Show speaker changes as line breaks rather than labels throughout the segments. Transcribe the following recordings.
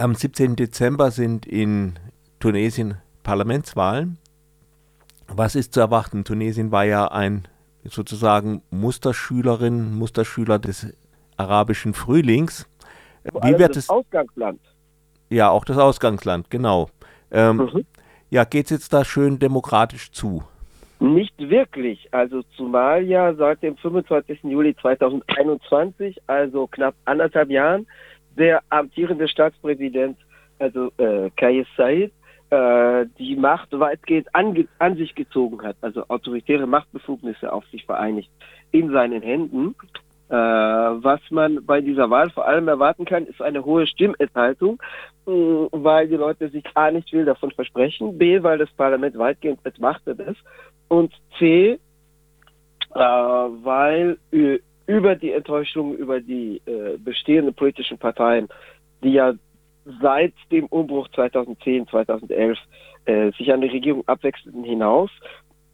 Am 17. Dezember sind in Tunesien Parlamentswahlen. Was ist zu erwarten? Tunesien war ja ein sozusagen Musterschülerin, Musterschüler des arabischen Frühlings.
Wie wird das es? Ausgangsland.
Ja, auch das Ausgangsland, genau. Ähm, mhm. Ja, geht es jetzt da schön demokratisch zu?
Nicht wirklich. Also zumal ja seit dem 25. Juli 2021, also knapp anderthalb Jahren, der amtierende Staatspräsident, also äh, Kais Said, äh, die Macht weitgehend an, an sich gezogen hat, also autoritäre Machtbefugnisse auf sich vereinigt in seinen Händen. Äh, was man bei dieser Wahl vor allem erwarten kann, ist eine hohe Stimmenthaltung, äh, weil die Leute sich A nicht viel davon versprechen, B, weil das Parlament weitgehend entmachtet ist und C, äh, weil über die Enttäuschung über die äh, bestehenden politischen Parteien, die ja seit dem Umbruch 2010, 2011 äh, sich an die Regierung abwechselten hinaus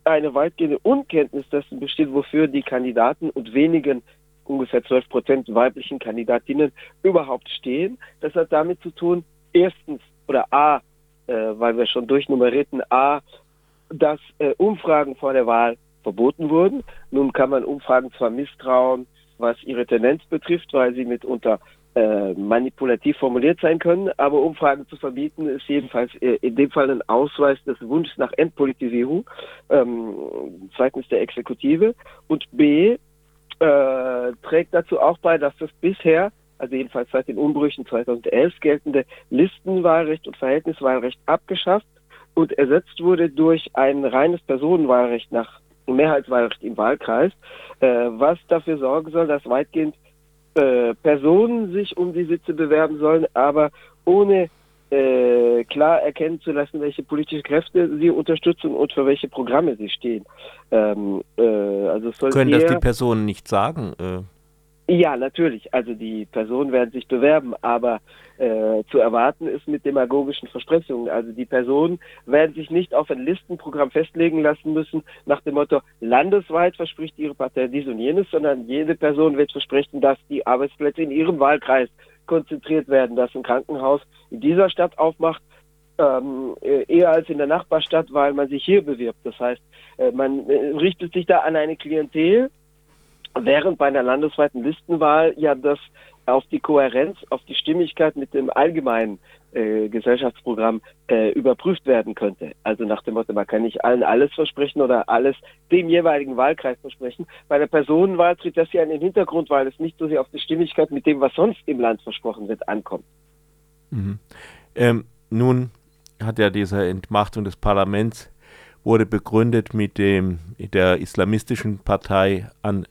eine weitgehende Unkenntnis dessen besteht, wofür die Kandidaten und wenigen ungefähr 12 Prozent weiblichen Kandidatinnen überhaupt stehen. Das hat damit zu tun, erstens oder A, äh, weil wir schon durchnummerierten, A, dass äh, Umfragen vor der Wahl verboten wurden. Nun kann man Umfragen zwar misstrauen, was ihre Tendenz betrifft, weil sie mitunter äh, manipulativ formuliert sein können, aber Umfragen zu verbieten ist jedenfalls äh, in dem Fall ein Ausweis des Wunsches nach Entpolitisierung ähm, seitens der Exekutive. Und B äh, trägt dazu auch bei, dass das bisher, also jedenfalls seit den Umbrüchen 2011 geltende Listenwahlrecht und Verhältniswahlrecht abgeschafft und ersetzt wurde durch ein reines Personenwahlrecht nach Mehrheitswahlrecht im Wahlkreis, äh, was dafür sorgen soll, dass weitgehend äh, Personen sich um die Sitze bewerben sollen, aber ohne äh, klar erkennen zu lassen, welche politische Kräfte sie unterstützen und für welche Programme sie stehen. Ähm,
äh, also Können das die Personen nicht sagen? Äh?
Ja, natürlich. Also die Personen werden sich bewerben, aber äh, zu erwarten ist mit demagogischen Versprechungen. Also die Personen werden sich nicht auf ein Listenprogramm festlegen lassen müssen nach dem Motto, landesweit verspricht ihre Partei dies und jenes, sondern jede Person wird versprechen, dass die Arbeitsplätze in ihrem Wahlkreis konzentriert werden, dass ein Krankenhaus in dieser Stadt aufmacht, ähm, eher als in der Nachbarstadt, weil man sich hier bewirbt. Das heißt, äh, man äh, richtet sich da an eine Klientel, während bei einer landesweiten Listenwahl ja das auf die Kohärenz, auf die Stimmigkeit mit dem allgemeinen äh, Gesellschaftsprogramm äh, überprüft werden könnte. Also nach dem Motto, man kann nicht allen alles versprechen oder alles dem jeweiligen Wahlkreis versprechen. Bei der Personenwahl tritt das ja in den Hintergrund, weil es nicht so sehr auf die Stimmigkeit mit dem, was sonst im Land versprochen wird, ankommt.
Mhm. Ähm, nun hat ja diese Entmachtung des Parlaments wurde begründet mit dem der islamistischen Partei an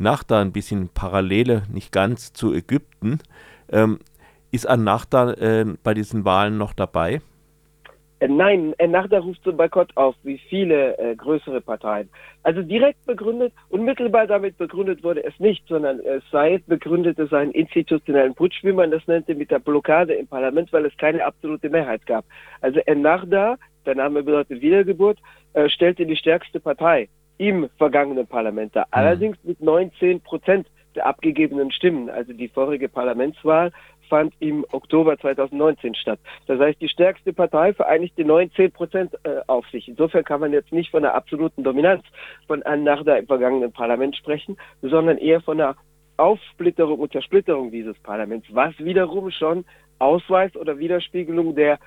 Nachda ein bisschen Parallele, nicht ganz zu Ägypten. Ähm, ist An-Nachda äh, bei diesen Wahlen noch dabei?
Äh, nein, Ennahda ruft zum Boykott auf, wie viele äh, größere Parteien. Also direkt begründet, unmittelbar damit begründet wurde es nicht, sondern äh, Said begründete seinen institutionellen Putsch, wie man das nannte, mit der Blockade im Parlament, weil es keine absolute Mehrheit gab. Also Ennahda, der Name bedeutet Wiedergeburt, äh, stellte die stärkste Partei im vergangenen Parlament da. Mhm. Allerdings mit 19 Prozent der abgegebenen Stimmen. Also die vorige Parlamentswahl fand im Oktober 2019 statt. Das heißt, die stärkste Partei vereinigte 19 Prozent äh, auf sich. Insofern kann man jetzt nicht von einer absoluten Dominanz von An-Nahda im vergangenen Parlament sprechen, sondern eher von einer Aufsplitterung und Zersplitterung dieses Parlaments, was wiederum schon Ausweis oder Widerspiegelung der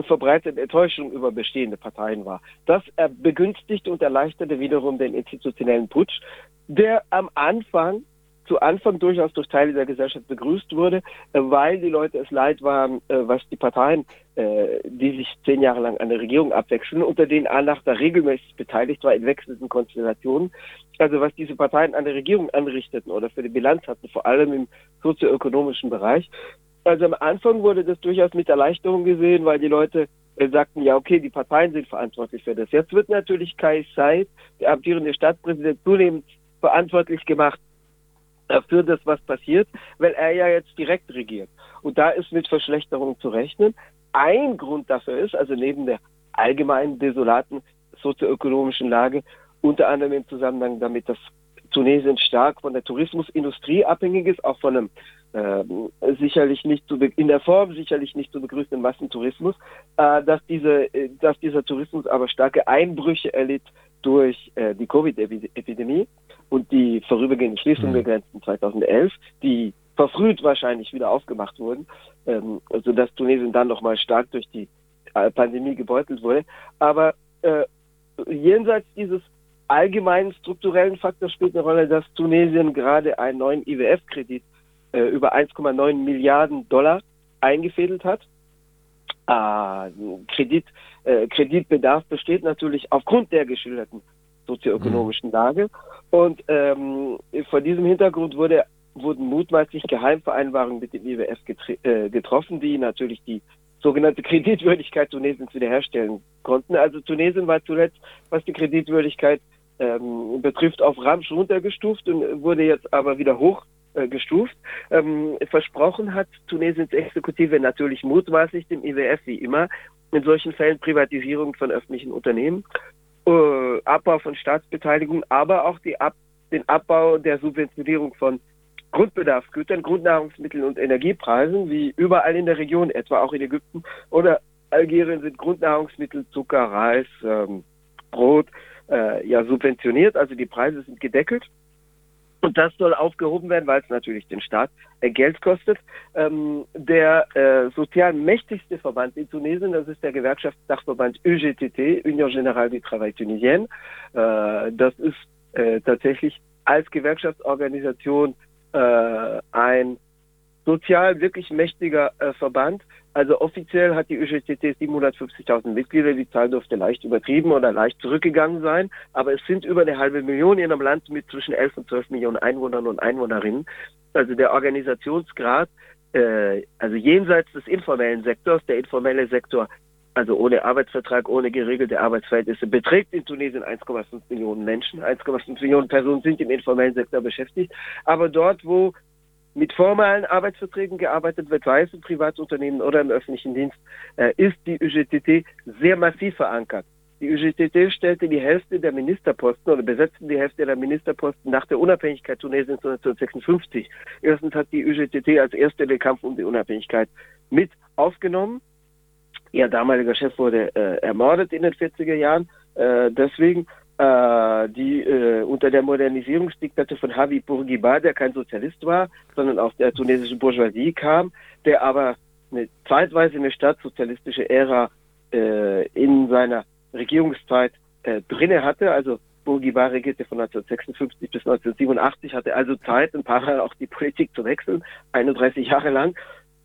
verbreitete Enttäuschung über bestehende Parteien war. Das begünstigte und erleichterte wiederum den institutionellen Putsch, der am Anfang zu Anfang durchaus durch Teile der Gesellschaft begrüßt wurde, äh, weil die Leute es leid waren, äh, was die Parteien, äh, die sich zehn Jahre lang an der Regierung abwechseln, unter denen Anach da regelmäßig beteiligt war in wechselnden Konstellationen, also was diese Parteien an der Regierung anrichteten oder für die Bilanz hatten, vor allem im sozioökonomischen Bereich, also am Anfang wurde das durchaus mit Erleichterung gesehen, weil die Leute äh, sagten, ja, okay, die Parteien sind verantwortlich für das. Jetzt wird natürlich Kai Said, der amtierende Stadtpräsident, zunehmend verantwortlich gemacht für das, was passiert, weil er ja jetzt direkt regiert. Und da ist mit Verschlechterung zu rechnen. Ein Grund dafür ist, also neben der allgemeinen desolaten sozioökonomischen Lage, unter anderem im Zusammenhang damit, dass Tunesien stark von der Tourismusindustrie abhängig ist, auch von einem äh, sicherlich nicht zu in der Form sicherlich nicht zu begrüßenden Massentourismus, äh, dass diese, äh, dass dieser Tourismus aber starke Einbrüche erlitt durch äh, die Covid-Epidemie und die vorübergehende Schließung mhm. der Grenzen 2011, die verfrüht wahrscheinlich wieder aufgemacht wurden, ähm, sodass Tunesien dann nochmal stark durch die äh, Pandemie gebeutelt wurde. Aber jenseits dieses allgemeinen strukturellen Faktors spielt eine Rolle, dass Tunesien gerade einen neuen IWF-Kredit äh, über 1,9 Milliarden Dollar eingefädelt hat. Ah, Kredit, äh, Kreditbedarf besteht natürlich aufgrund der geschilderten sozioökonomischen mhm. Lage. Und ähm, vor diesem Hintergrund wurde, wurden mutmaßlich Geheimvereinbarungen mit dem IWF äh, getroffen, die natürlich die sogenannte Kreditwürdigkeit Tunesiens wiederherstellen konnten. Also Tunesien war zuletzt, was die Kreditwürdigkeit ähm, betrifft, auf Ramsch runtergestuft und wurde jetzt aber wieder hochgestuft. Äh, ähm, versprochen hat Tunesiens Exekutive natürlich mutmaßlich dem IWF wie immer in solchen Fällen Privatisierung von öffentlichen Unternehmen, äh, Abbau von Staatsbeteiligung, aber auch Ab den Abbau der Subventionierung von Grundbedarfsgütern, Grundnahrungsmitteln und Energiepreisen, wie überall in der Region, etwa auch in Ägypten oder Algerien sind Grundnahrungsmittel, Zucker, Reis, ähm, Brot, äh, ja subventioniert, also die Preise sind gedeckelt. Und das soll aufgehoben werden, weil es natürlich den Staat äh, Geld kostet. Ähm, der äh, sozial mächtigste Verband in Tunesien, das ist der Gewerkschaftsdachverband UGTT, Union Générale du Travail Tunisien. Äh, das ist äh, tatsächlich als Gewerkschaftsorganisation äh, ein sozial wirklich mächtiger äh, Verband. Also offiziell hat die ÖGTT 750.000 Mitglieder. Die Zahl dürfte leicht übertrieben oder leicht zurückgegangen sein. Aber es sind über eine halbe Million in einem Land mit zwischen 11 und 12 Millionen Einwohnern und Einwohnerinnen. Also der Organisationsgrad, äh, also jenseits des informellen Sektors, der informelle Sektor also ohne Arbeitsvertrag, ohne geregelte Arbeitsverhältnisse, beträgt in Tunesien 1,5 Millionen Menschen. 1,5 Millionen Personen sind im informellen Sektor beschäftigt. Aber dort, wo mit formalen Arbeitsverträgen gearbeitet wird, sei es in Privatunternehmen oder im öffentlichen Dienst, äh, ist die UGTT sehr massiv verankert. Die UGTT stellte die Hälfte der Ministerposten oder besetzte die Hälfte der Ministerposten nach der Unabhängigkeit Tunesiens 1956. Erstens hat die UGTT als erste den Kampf um die Unabhängigkeit mit aufgenommen Ihr damaliger Chef wurde äh, ermordet in den 40er Jahren. Äh, deswegen die äh, unter der Modernisierungsdiktatur von Havi Bourguiba, der kein Sozialist war, sondern aus der tunesischen Bourgeoisie kam, der aber eine, zeitweise eine staatssozialistische Ära äh, in seiner Regierungszeit äh, drinne hatte. Also Bourguiba regierte von 1956 bis 1987, hatte also Zeit, ein paar auch die Politik zu wechseln, 31 Jahre lang.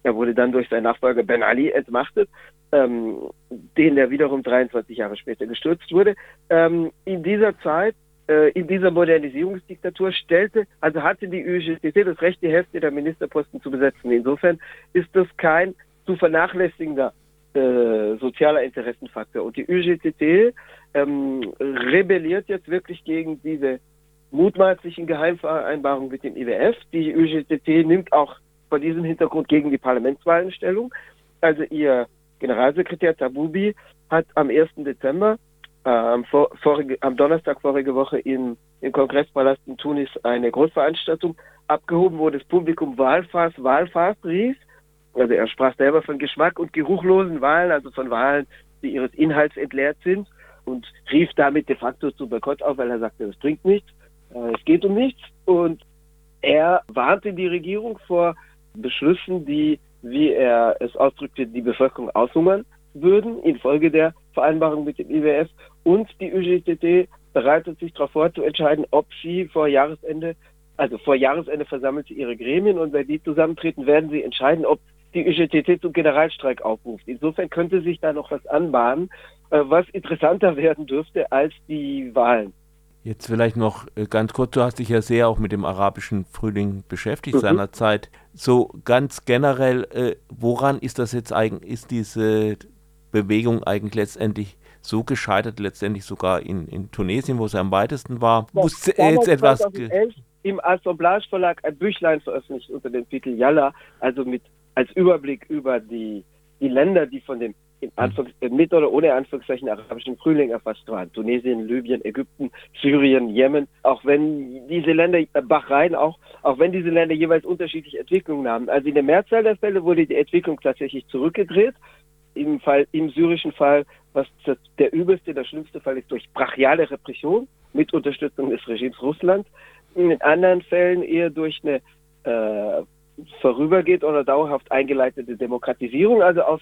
Er wurde dann durch seinen Nachfolger Ben Ali entmachtet ähm, den der wiederum 23 Jahre später gestürzt wurde. Ähm, in dieser Zeit, äh, in dieser Modernisierungsdiktatur stellte, also hatte die UGTT das Recht, die Hälfte der Ministerposten zu besetzen. Insofern ist das kein zu vernachlässigender äh, sozialer Interessenfaktor. Und die UGTT ähm, rebelliert jetzt wirklich gegen diese mutmaßlichen Geheimvereinbarungen mit dem IWF. Die UGTT nimmt auch vor diesem Hintergrund gegen die Parlamentswahlen Stellung. Also ihr Generalsekretär Tabubi hat am 1. Dezember, äh, am, vor, vorige, am, Donnerstag vorige Woche in, im Kongresspalast in Tunis eine Großveranstaltung abgehoben, wo das Publikum Wahlfass, Wahlfass rief. Also er sprach selber von Geschmack und geruchlosen Wahlen, also von Wahlen, die ihres Inhalts entleert sind und rief damit de facto zu Boykott auf, weil er sagte, es bringt nichts, äh, es geht um nichts. Und er warnte die Regierung vor Beschlüssen, die wie er es ausdrückte, die Bevölkerung aushungern würden infolge der Vereinbarung mit dem IWF. Und die UGTT bereitet sich darauf vor, zu entscheiden, ob sie vor Jahresende, also vor Jahresende versammelt sie ihre Gremien und wenn die zusammentreten, werden sie entscheiden, ob die UGTT zum Generalstreik aufruft. Insofern könnte sich da noch was anbahnen, äh, was interessanter werden dürfte als die Wahlen.
Jetzt vielleicht noch äh, ganz kurz, du hast dich ja sehr auch mit dem arabischen Frühling beschäftigt mhm. seinerzeit. So ganz generell, äh, woran ist das jetzt eigentlich, ist diese Bewegung eigentlich letztendlich so gescheitert, letztendlich sogar in, in Tunesien, wo es am weitesten war?
Ja, Muss jetzt etwas. Im Assemblage Verlag ein Büchlein veröffentlicht unter dem Titel Yalla, also mit als Überblick über die, die Länder, die von dem mit oder ohne Anführungszeichen arabischen Frühling erfasst waren. Tunesien, Libyen, Ägypten, Syrien, Jemen, auch wenn diese Länder, äh, Bahrain auch, auch wenn diese Länder jeweils unterschiedliche Entwicklungen haben. Also in der Mehrzahl der Fälle wurde die Entwicklung tatsächlich zurückgedreht. Im Fall, im syrischen Fall, was der übelste, der schlimmste Fall ist, durch brachiale Repression mit Unterstützung des Regimes Russland. In anderen Fällen eher durch eine äh, vorübergeht oder dauerhaft eingeleitete Demokratisierung. Also auf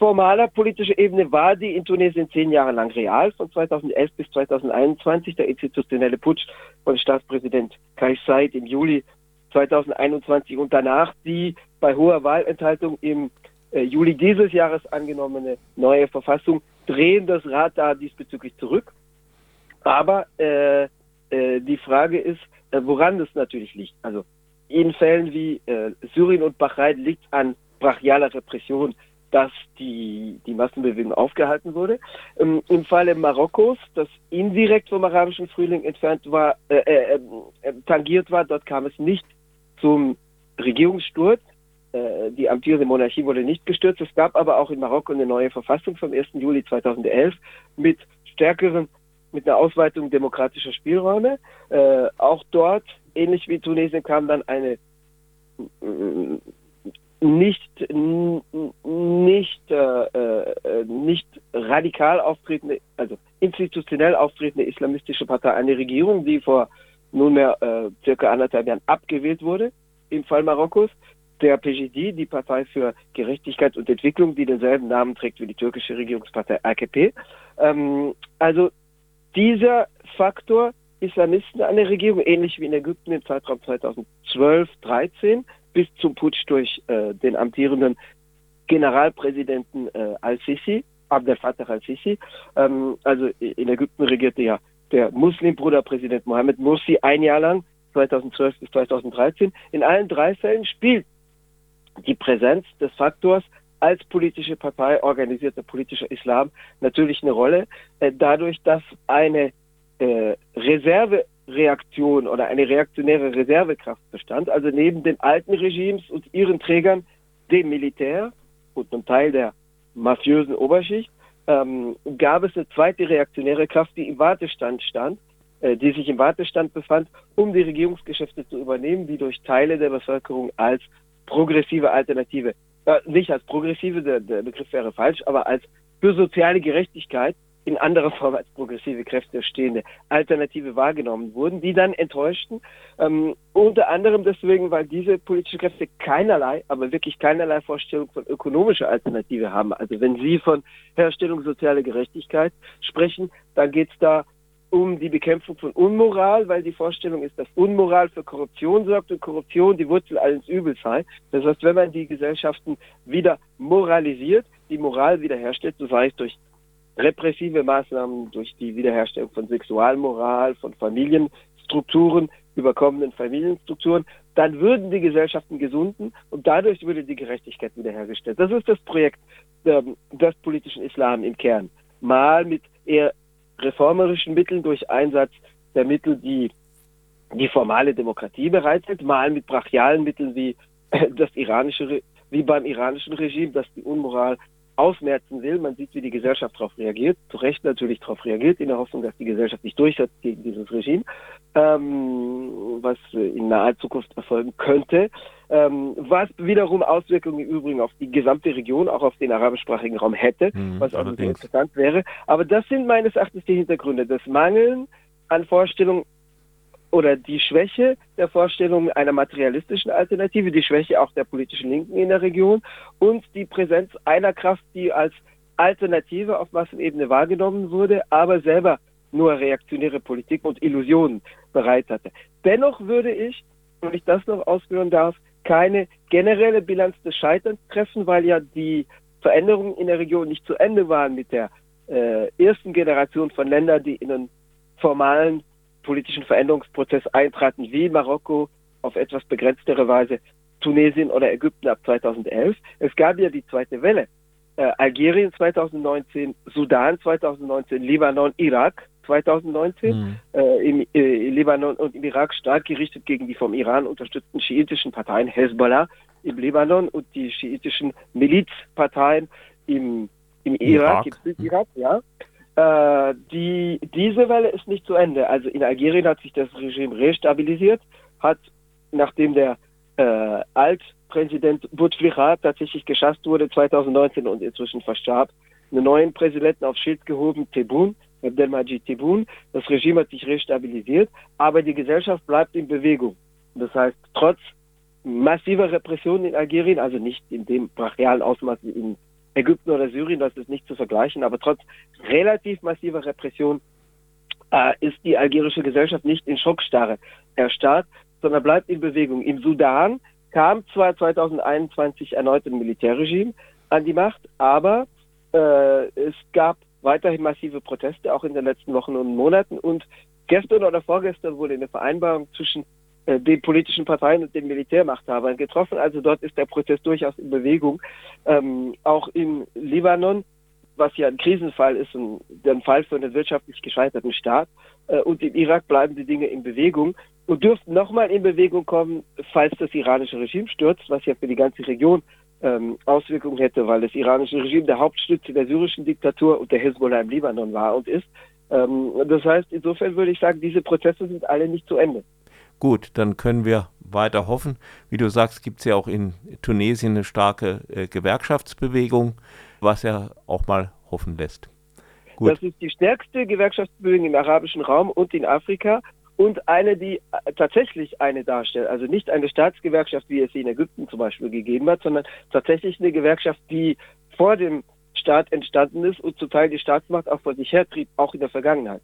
formaler politischer Ebene war die in Tunesien zehn Jahre lang real, von 2011 bis 2021, der institutionelle Putsch von Staatspräsident Kais Said im Juli 2021 und danach die bei hoher Wahlenthaltung im äh, Juli dieses Jahres angenommene neue Verfassung drehen das Rad da diesbezüglich zurück. Aber äh, äh, die Frage ist, äh, woran das natürlich liegt. Also in Fällen wie äh, Syrien und Bahrain liegt an brachialer Repression dass die, die Massenbewegung aufgehalten wurde. Ähm, Im Falle Marokkos, das indirekt vom arabischen Frühling entfernt war, äh, äh, äh, tangiert war, dort kam es nicht zum Regierungssturz. Äh, die amtierende Monarchie wurde nicht gestürzt. Es gab aber auch in Marokko eine neue Verfassung vom 1. Juli 2011 mit stärkeren, mit einer Ausweitung demokratischer Spielräume. Äh, auch dort, ähnlich wie Tunesien, kam dann eine nicht nicht äh, äh, nicht radikal auftretende, also institutionell auftretende islamistische Partei eine Regierung, die vor nunmehr äh, circa anderthalb Jahren abgewählt wurde im Fall Marokkos. Der PGD, die Partei für Gerechtigkeit und Entwicklung, die denselben Namen trägt wie die türkische Regierungspartei AKP. Ähm, also dieser Faktor Islamisten an der Regierung, ähnlich wie in Ägypten im Zeitraum 2012-13, bis zum Putsch durch äh, den amtierenden Generalpräsidenten äh, al-Sisi, Abdel Fattah al-Sisi. Ähm, also in Ägypten regierte ja der Muslimbruderpräsident Mohammed Morsi ein Jahr lang, 2012 bis 2013. In allen drei Fällen spielt die Präsenz des Faktors als politische Partei organisierter politischer Islam natürlich eine Rolle, äh, dadurch, dass eine äh, Reserve Reaktion oder eine reaktionäre Reservekraft bestand. Also neben den alten Regimes und ihren Trägern, dem Militär und einem Teil der mafiösen Oberschicht, ähm, gab es eine zweite reaktionäre Kraft, die im Wartestand stand, äh, die sich im Wartestand befand, um die Regierungsgeschäfte zu übernehmen, die durch Teile der Bevölkerung als progressive Alternative, äh, nicht als progressive, der, der Begriff wäre falsch, aber als für soziale Gerechtigkeit in anderer Form als progressive Kräfte stehende Alternative wahrgenommen wurden, die dann enttäuschten. Ähm, unter anderem deswegen, weil diese politischen Kräfte keinerlei, aber wirklich keinerlei Vorstellung von ökonomischer Alternative haben. Also wenn Sie von Herstellung sozialer Gerechtigkeit sprechen, dann geht es da um die Bekämpfung von Unmoral, weil die Vorstellung ist, dass Unmoral für Korruption sorgt und Korruption die Wurzel alles Übels sei. Das heißt, wenn man die Gesellschaften wieder moralisiert, die Moral wiederherstellt, so sei es durch repressive Maßnahmen durch die Wiederherstellung von Sexualmoral, von Familienstrukturen, überkommenen Familienstrukturen, dann würden die Gesellschaften gesunden und dadurch würde die Gerechtigkeit wiederhergestellt. Das ist das Projekt ähm, des politischen Islam im Kern. Mal mit eher reformerischen Mitteln durch Einsatz der Mittel, die die formale Demokratie bereithält, mal mit brachialen Mitteln wie das iranische, wie beim iranischen Regime, das die Unmoral ausmerzen will. Man sieht, wie die Gesellschaft darauf reagiert, zu Recht natürlich darauf reagiert, in der Hoffnung, dass die Gesellschaft sich durchsetzt gegen dieses Regime, ähm, was in naher Zukunft erfolgen könnte, ähm, was wiederum Auswirkungen im Übrigen auf die gesamte Region, auch auf den arabischsprachigen Raum hätte, mhm, was auch sehr interessant wäre. Aber das sind meines Erachtens die Hintergründe. Das Mangeln an Vorstellungen oder die Schwäche der Vorstellung einer materialistischen Alternative, die Schwäche auch der politischen Linken in der Region und die Präsenz einer Kraft, die als Alternative auf Massenebene wahrgenommen wurde, aber selber nur reaktionäre Politik und Illusionen bereit hatte. Dennoch würde ich, wenn ich das noch ausführen darf, keine generelle Bilanz des Scheiterns treffen, weil ja die Veränderungen in der Region nicht zu Ende waren mit der äh, ersten Generation von Ländern, die in einen formalen politischen Veränderungsprozess eintraten, wie Marokko auf etwas begrenztere Weise, Tunesien oder Ägypten ab 2011. Es gab ja die zweite Welle. Äh, Algerien 2019, Sudan 2019, Libanon, Irak 2019. Mhm. Äh, im, äh, Libanon und im Irak stark gerichtet gegen die vom Iran unterstützten schiitischen Parteien Hezbollah im Libanon und die schiitischen Milizparteien im im Irak, Irak. im Irak, ja. Äh, die, diese Welle ist nicht zu Ende. Also in Algerien hat sich das Regime restabilisiert, hat, nachdem der äh, Altpräsident Bouteflika tatsächlich geschasst wurde 2019 und inzwischen verstarb, einen neuen Präsidenten aufs Schild gehoben, Tebboune, Abdelmajid Tebboune. Das Regime hat sich restabilisiert, aber die Gesellschaft bleibt in Bewegung. Das heißt, trotz massiver Repression in Algerien, also nicht in dem brachialen Ausmaß wie in Ägypten oder Syrien, das ist nicht zu vergleichen, aber trotz relativ massiver Repression äh, ist die algerische Gesellschaft nicht in Schockstarre erstarrt, sondern bleibt in Bewegung. Im Sudan kam zwar 2021 erneut ein Militärregime an die Macht, aber äh, es gab weiterhin massive Proteste, auch in den letzten Wochen und Monaten. Und gestern oder vorgestern wurde eine Vereinbarung zwischen den politischen Parteien und den Militärmachthabern getroffen. Also dort ist der Protest durchaus in Bewegung. Ähm, auch in Libanon, was ja ein Krisenfall ist und ein Fall für einen wirtschaftlich gescheiterten Staat. Äh, und im Irak bleiben die Dinge in Bewegung und dürften nochmal in Bewegung kommen, falls das iranische Regime stürzt, was ja für die ganze Region ähm, Auswirkungen hätte, weil das iranische Regime der Hauptstütze der syrischen Diktatur und der Hezbollah im Libanon war und ist. Ähm, das heißt, insofern würde ich sagen, diese Prozesse sind alle nicht zu Ende.
Gut, dann können wir weiter hoffen. Wie du sagst, gibt es ja auch in Tunesien eine starke äh, Gewerkschaftsbewegung, was ja auch mal hoffen lässt.
Gut. Das ist die stärkste Gewerkschaftsbewegung im arabischen Raum und in Afrika und eine, die äh, tatsächlich eine darstellt. Also nicht eine Staatsgewerkschaft, wie es sie in Ägypten zum Beispiel gegeben hat, sondern tatsächlich eine Gewerkschaft, die vor dem Staat entstanden ist und zum Teil die Staatsmacht auch vor sich hertrieb, auch in der Vergangenheit.